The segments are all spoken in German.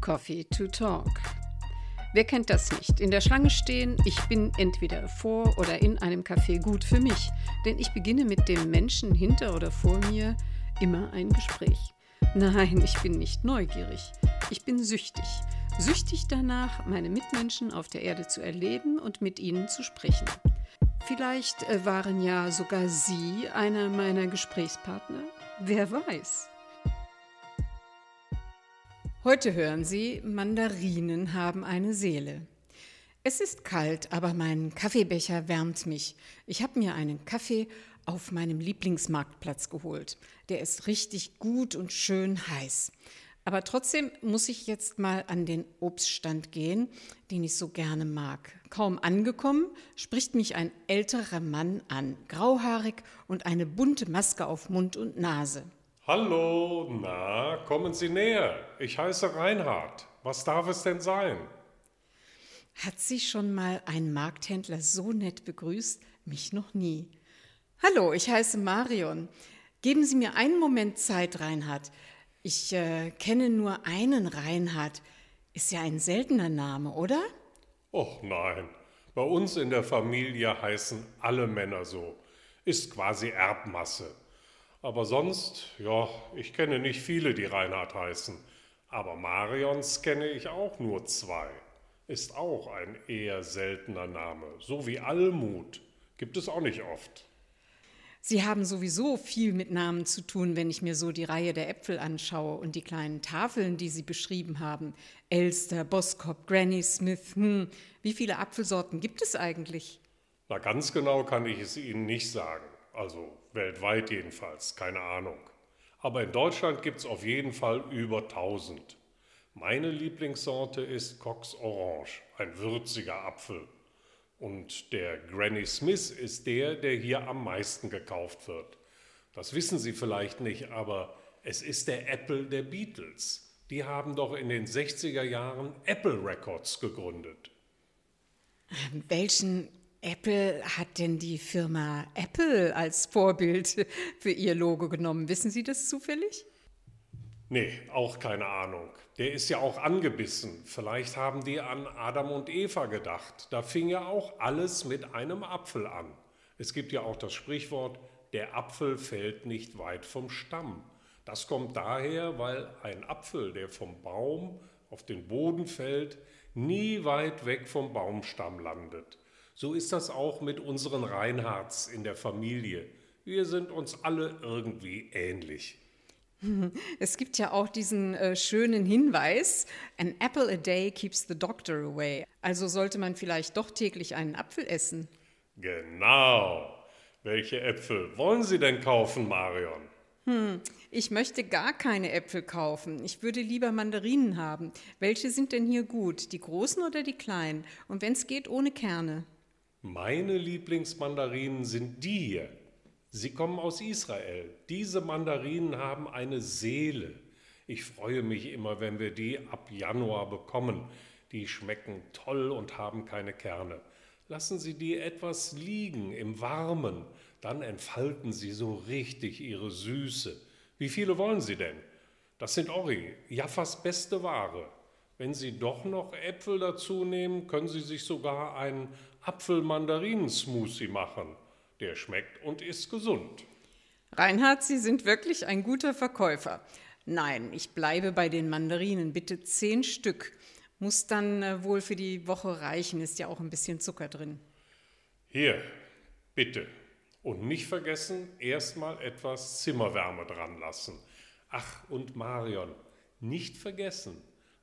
Coffee to Talk. Wer kennt das nicht? In der Schlange stehen, ich bin entweder vor oder in einem Café gut für mich, denn ich beginne mit dem Menschen hinter oder vor mir immer ein Gespräch. Nein, ich bin nicht neugierig, ich bin süchtig. Süchtig danach, meine Mitmenschen auf der Erde zu erleben und mit ihnen zu sprechen. Vielleicht äh, waren ja sogar Sie einer meiner Gesprächspartner. Wer weiß. Heute hören Sie, Mandarinen haben eine Seele. Es ist kalt, aber mein Kaffeebecher wärmt mich. Ich habe mir einen Kaffee auf meinem Lieblingsmarktplatz geholt. Der ist richtig gut und schön heiß. Aber trotzdem muss ich jetzt mal an den Obststand gehen, den ich so gerne mag. Kaum angekommen, spricht mich ein älterer Mann an, grauhaarig und eine bunte Maske auf Mund und Nase. Hallo, na, kommen Sie näher. Ich heiße Reinhard. Was darf es denn sein? Hat Sie schon mal ein Markthändler so nett begrüßt? Mich noch nie. Hallo, ich heiße Marion. Geben Sie mir einen Moment Zeit, Reinhard. Ich äh, kenne nur einen Reinhard. Ist ja ein seltener Name, oder? Och nein, bei uns in der Familie heißen alle Männer so. Ist quasi Erbmasse. Aber sonst, ja, ich kenne nicht viele, die Reinhard heißen. Aber Marions kenne ich auch nur zwei. Ist auch ein eher seltener Name. So wie Almut. Gibt es auch nicht oft. Sie haben sowieso viel mit Namen zu tun, wenn ich mir so die Reihe der Äpfel anschaue und die kleinen Tafeln, die Sie beschrieben haben. Elster, Boskop, Granny Smith. Hm. Wie viele Apfelsorten gibt es eigentlich? Na, ganz genau kann ich es Ihnen nicht sagen. Also weltweit jedenfalls, keine Ahnung. Aber in Deutschland gibt es auf jeden Fall über 1000. Meine Lieblingssorte ist Cox Orange, ein würziger Apfel. Und der Granny Smith ist der, der hier am meisten gekauft wird. Das wissen Sie vielleicht nicht, aber es ist der Apple der Beatles. Die haben doch in den 60er Jahren Apple Records gegründet. Welchen Apple hat denn die Firma Apple als Vorbild für ihr Logo genommen? Wissen Sie das zufällig? Nee, auch keine Ahnung. Der ist ja auch angebissen. Vielleicht haben die an Adam und Eva gedacht. Da fing ja auch alles mit einem Apfel an. Es gibt ja auch das Sprichwort, der Apfel fällt nicht weit vom Stamm. Das kommt daher, weil ein Apfel, der vom Baum auf den Boden fällt, nie weit weg vom Baumstamm landet. So ist das auch mit unseren Reinhards in der Familie. Wir sind uns alle irgendwie ähnlich. Es gibt ja auch diesen äh, schönen Hinweis, an apple a day keeps the doctor away. Also sollte man vielleicht doch täglich einen Apfel essen. Genau. Welche Äpfel wollen Sie denn kaufen, Marion? Hm, ich möchte gar keine Äpfel kaufen. Ich würde lieber Mandarinen haben. Welche sind denn hier gut? Die großen oder die kleinen? Und wenn es geht, ohne Kerne. Meine Lieblingsmandarinen sind die hier. Sie kommen aus Israel. Diese Mandarinen haben eine Seele. Ich freue mich immer, wenn wir die ab Januar bekommen. Die schmecken toll und haben keine Kerne. Lassen Sie die etwas liegen im Warmen, dann entfalten sie so richtig ihre Süße. Wie viele wollen Sie denn? Das sind Ori, Jaffas beste Ware. Wenn Sie doch noch Äpfel dazu nehmen, können Sie sich sogar einen Apfel-Mandarinen-Smoothie machen. Der schmeckt und ist gesund. Reinhard, Sie sind wirklich ein guter Verkäufer. Nein, ich bleibe bei den Mandarinen. Bitte zehn Stück. Muss dann äh, wohl für die Woche reichen, ist ja auch ein bisschen Zucker drin. Hier, bitte. Und nicht vergessen, erstmal etwas Zimmerwärme dran lassen. Ach, und Marion, nicht vergessen,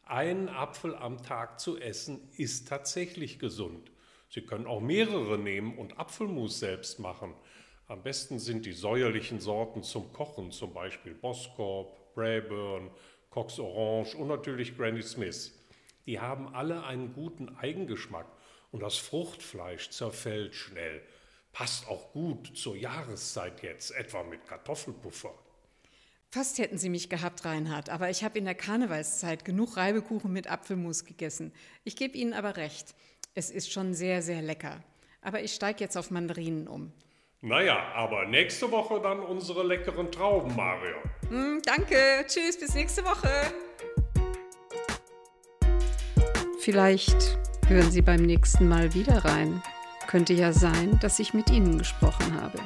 einen Apfel am Tag zu essen ist tatsächlich gesund. Sie können auch mehrere nehmen und Apfelmus selbst machen. Am besten sind die säuerlichen Sorten zum Kochen, zum Beispiel Boskop, Braeburn, Cox Orange und natürlich Granny Smith. Die haben alle einen guten Eigengeschmack und das Fruchtfleisch zerfällt schnell. Passt auch gut zur Jahreszeit jetzt, etwa mit Kartoffelpuffer. Fast hätten Sie mich gehabt, Reinhard, aber ich habe in der Karnevalszeit genug Reibekuchen mit Apfelmus gegessen. Ich gebe Ihnen aber recht. Es ist schon sehr, sehr lecker. Aber ich steige jetzt auf Mandarinen um. Naja, aber nächste Woche dann unsere leckeren Trauben, Mario. Mm, danke. Tschüss, bis nächste Woche. Vielleicht hören Sie beim nächsten Mal wieder rein. Könnte ja sein, dass ich mit Ihnen gesprochen habe.